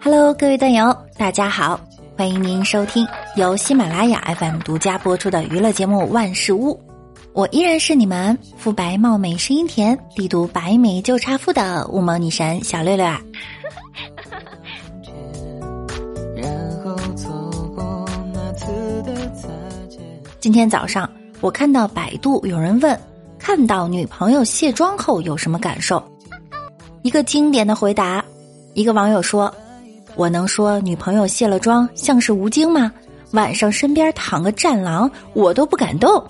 Hello，各位段友，大家好，欢迎您收听由喜马拉雅 FM 独家播出的娱乐节目《万事屋》，我依然是你们肤白貌美、声音甜、力度白美就差富的五毛女神小六六啊！今天早上我看到百度有人问，看到女朋友卸妆后有什么感受？一个经典的回答，一个网友说：“我能说女朋友卸了妆像是吴京吗？晚上身边躺个战狼，我都不敢动。”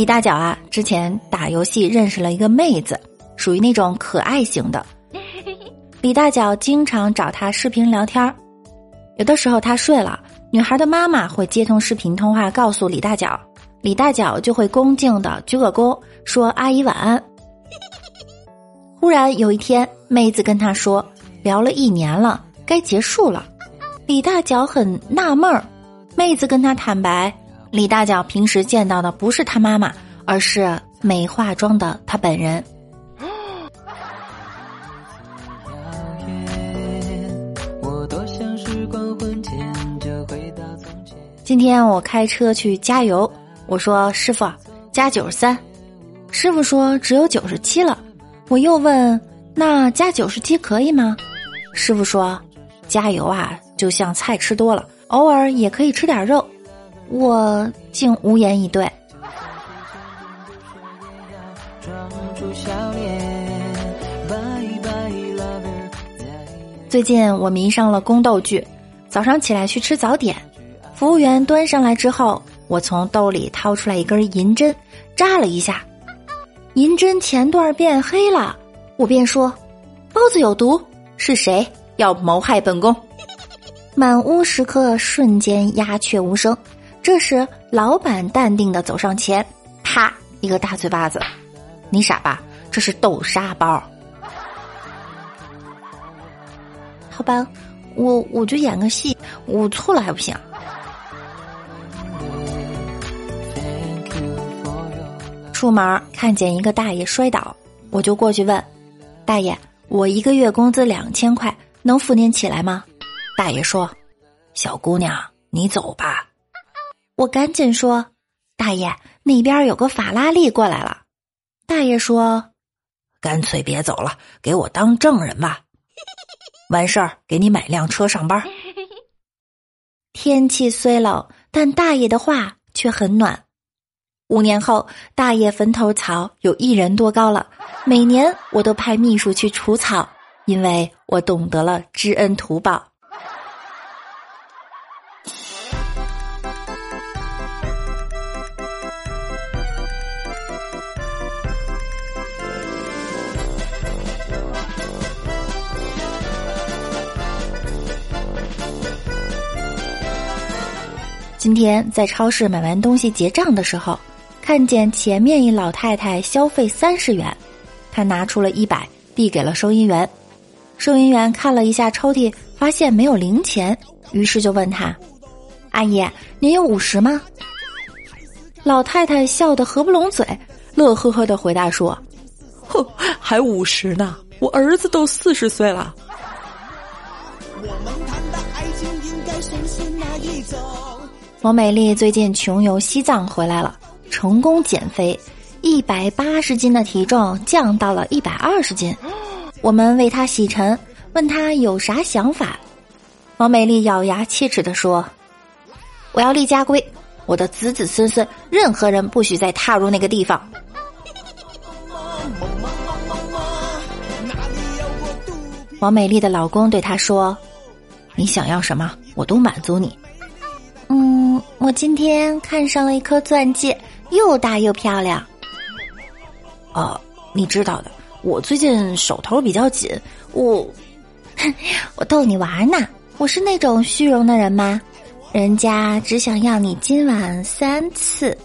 李大脚啊，之前打游戏认识了一个妹子，属于那种可爱型的。李大脚经常找她视频聊天儿有的时候她睡了，女孩的妈妈会接通视频通话告诉李大脚，李大脚就会恭敬的鞠个躬，说阿姨晚安。忽然有一天，妹子跟他说，聊了一年了，该结束了。李大脚很纳闷儿，妹子跟他坦白，李大脚平时见到的不是他妈妈，而是没化妆的他本人。今天我开车去加油，我说师傅加九十三，师傅说只有九十七了。我又问那加九十七可以吗？师傅说加油啊，就像菜吃多了，偶尔也可以吃点肉。我竟无言以对。最近我迷上了宫斗剧，早上起来去吃早点，服务员端上来之后，我从兜里掏出来一根银针，扎了一下，银针前段变黑了，我便说：“包子有毒，是谁要谋害本宫？”满屋食客瞬间鸦雀无声。这时，老板淡定的走上前，啪一个大嘴巴子：“你傻吧？这是豆沙包。”好吧，我我就演个戏，我错了还不行？出门看见一个大爷摔倒，我就过去问大爷：“我一个月工资两千块，能扶您起来吗？”大爷说：“小姑娘，你走吧。”我赶紧说：“大爷，那边有个法拉利过来了。”大爷说：“干脆别走了，给我当证人吧。完事儿给你买辆车上班。”天气虽冷，但大爷的话却很暖。五年后，大爷坟头草有一人多高了。每年我都派秘书去除草，因为我懂得了知恩图报。今天在超市买完东西结账的时候，看见前面一老太太消费三十元，她拿出了一百递给了收银员。收银员看了一下抽屉，发现没有零钱，于是就问他：“阿姨，您有五十吗？”老太太笑得合不拢嘴，乐呵呵的回答说：“哼，还五十呢，我儿子都四十岁了。我们谈的爱情应该是那一种王美丽最近穷游西藏回来了，成功减肥，一百八十斤的体重降到了一百二十斤。我们为她洗尘，问她有啥想法。王美丽咬牙切齿地说：“我要立家规，我的子子孙孙，任何人不许再踏入那个地方。”王美丽的老公对她说：“你想要什么，我都满足你。”嗯，我今天看上了一颗钻戒，又大又漂亮。哦，你知道的，我最近手头比较紧，我 我逗你玩呢。我是那种虚荣的人吗？人家只想要你今晚三次。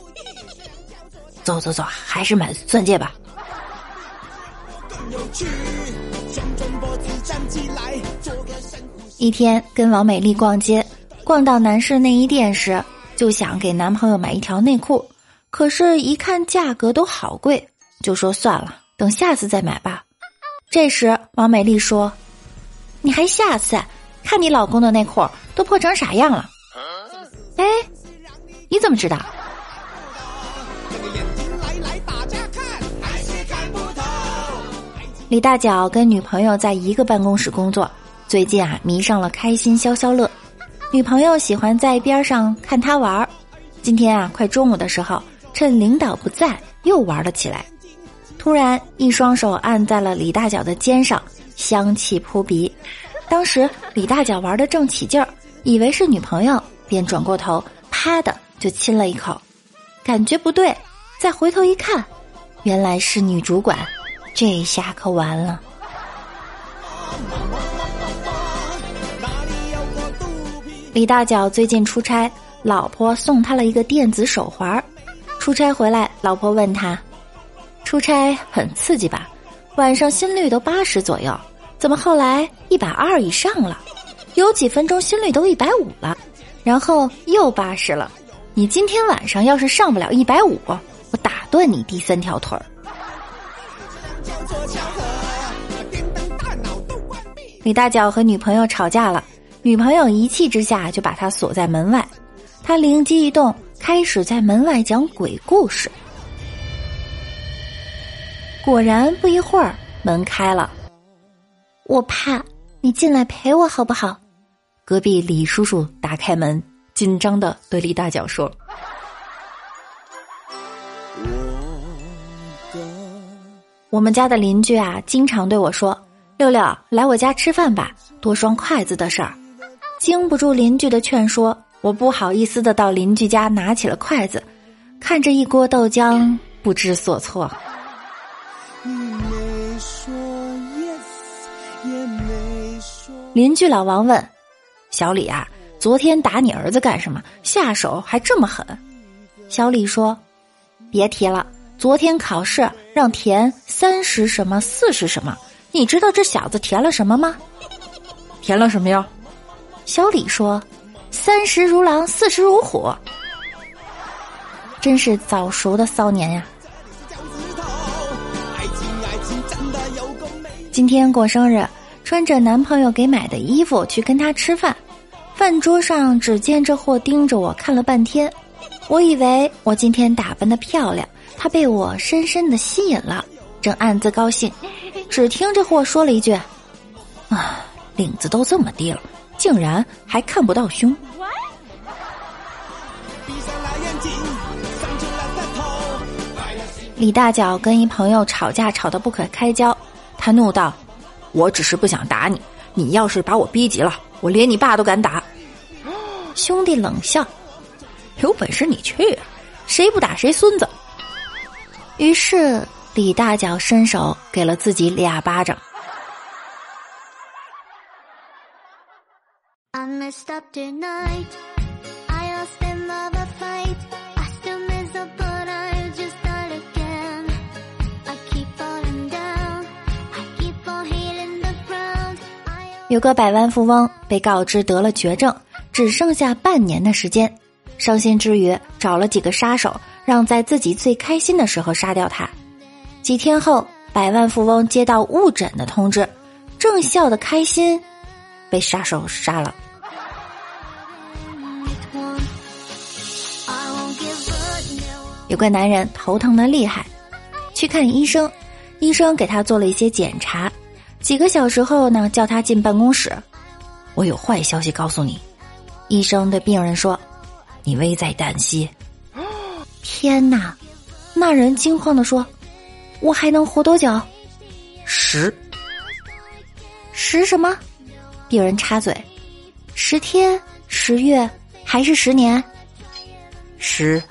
走走走，还是买钻戒吧。一天跟王美丽逛街，逛到男士内衣店时，就想给男朋友买一条内裤，可是，一看价格都好贵，就说算了，等下次再买吧。这时，王美丽说：“你还下次？看你老公的内裤都破成啥样了？”哎，你怎么知道？李大脚跟女朋友在一个办公室工作，最近啊迷上了开心消消乐，女朋友喜欢在边上看他玩儿。今天啊快中午的时候，趁领导不在，又玩了起来。突然一双手按在了李大脚的肩上，香气扑鼻。当时李大脚玩的正起劲儿，以为是女朋友，便转过头，啪的就亲了一口，感觉不对，再回头一看，原来是女主管。这下可完了。李大脚最近出差，老婆送他了一个电子手环。出差回来，老婆问他：“出差很刺激吧？晚上心率都八十左右，怎么后来一百二以上了？有几分钟心率都一百五了，然后又八十了。你今天晚上要是上不了一百五，我打断你第三条腿儿。”李大脚和女朋友吵架了，女朋友一气之下就把他锁在门外，他灵机一动，开始在门外讲鬼故事。果然不一会儿门开了，我怕你进来陪我好不好？隔壁李叔叔打开门，紧张的对李大脚说。我们家的邻居啊，经常对我说：“六六，来我家吃饭吧，多双筷子的事儿。”经不住邻居的劝说，我不好意思的到邻居家拿起了筷子，看着一锅豆浆，不知所措。邻居老王问：“小李啊，昨天打你儿子干什么？下手还这么狠？”小李说：“别提了。”昨天考试让填三十什么四十什么，你知道这小子填了什么吗？填了什么呀？小李说：“三十如狼，四十如虎。”真是早熟的骚年呀！今天过生日，穿着男朋友给买的衣服去跟他吃饭，饭桌上只见这货盯着我看了半天，我以为我今天打扮的漂亮。他被我深深的吸引了，正暗自高兴，只听这货说了一句：“啊，领子都这么低了，竟然还看不到胸。”李大脚跟一朋友吵架，吵得不可开交，他怒道：“我只是不想打你，你要是把我逼急了，我连你爸都敢打。” 兄弟冷笑：“有本事你去，谁不打谁孙子。”于是，李大脚伸手给了自己俩巴掌。有个百万富翁被告知得了绝症，只剩下半年的时间，伤心之余找了几个杀手。让在自己最开心的时候杀掉他。几天后，百万富翁接到误诊的通知，正笑得开心，被杀手杀了。有个男人头疼的厉害，去看医生，医生给他做了一些检查，几个小时后呢，叫他进办公室。我有坏消息告诉你，医生对病人说：“你危在旦夕。”天哪！那人惊慌的说：“我还能活多久？”十十什么？病人插嘴：“十天、十月还是十年？”十、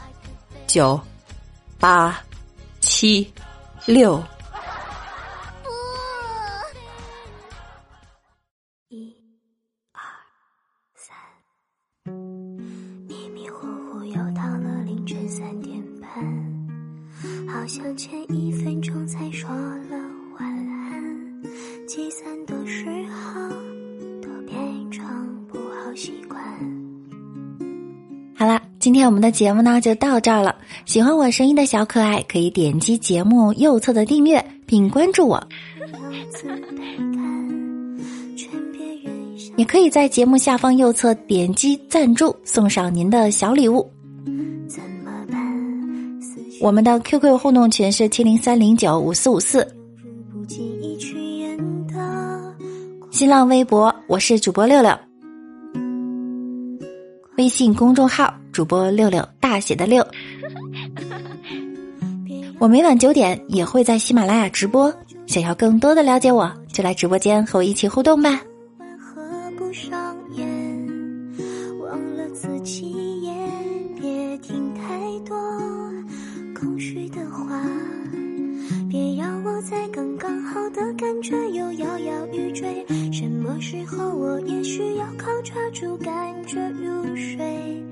九、八七六。一二三。迷迷糊糊又到了凌晨三点半好像前一分钟才说了晚安七三今天我们的节目呢就到这儿了。喜欢我声音的小可爱，可以点击节目右侧的订阅并关注我，也可以在节目下方右侧点击赞助，送上您的小礼物。我们的 QQ 互动群是七零三零九五四五四，新浪微博我是主播六六。微信公众号主播六六大写的六，我每晚九点也会在喜马拉雅直播。想要更多的了解我，就来直播间和我一起互动吧。有时候我也需要靠抓住感觉入睡？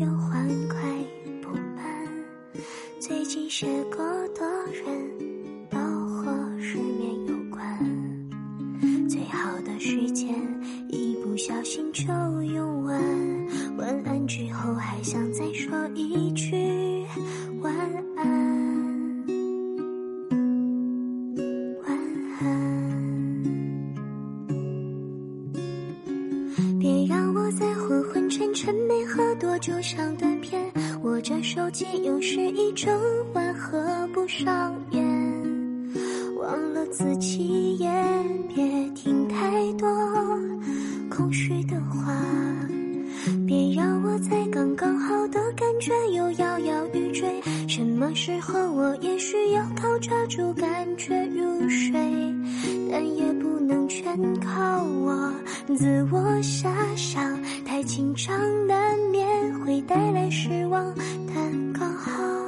又欢快不满，最近写过的人都和失眠有关。最好的时间一不小心就用沉沉没喝。多就像断片，握着手机又是一整晚合不上眼，忘了自己也别听太多空虚的话，别让我在刚刚好的感觉又摇摇欲坠，什么时候我也需要靠抓住感觉入睡，但也不能全靠我自我遐想，太紧张难免。会带来失望，但刚好。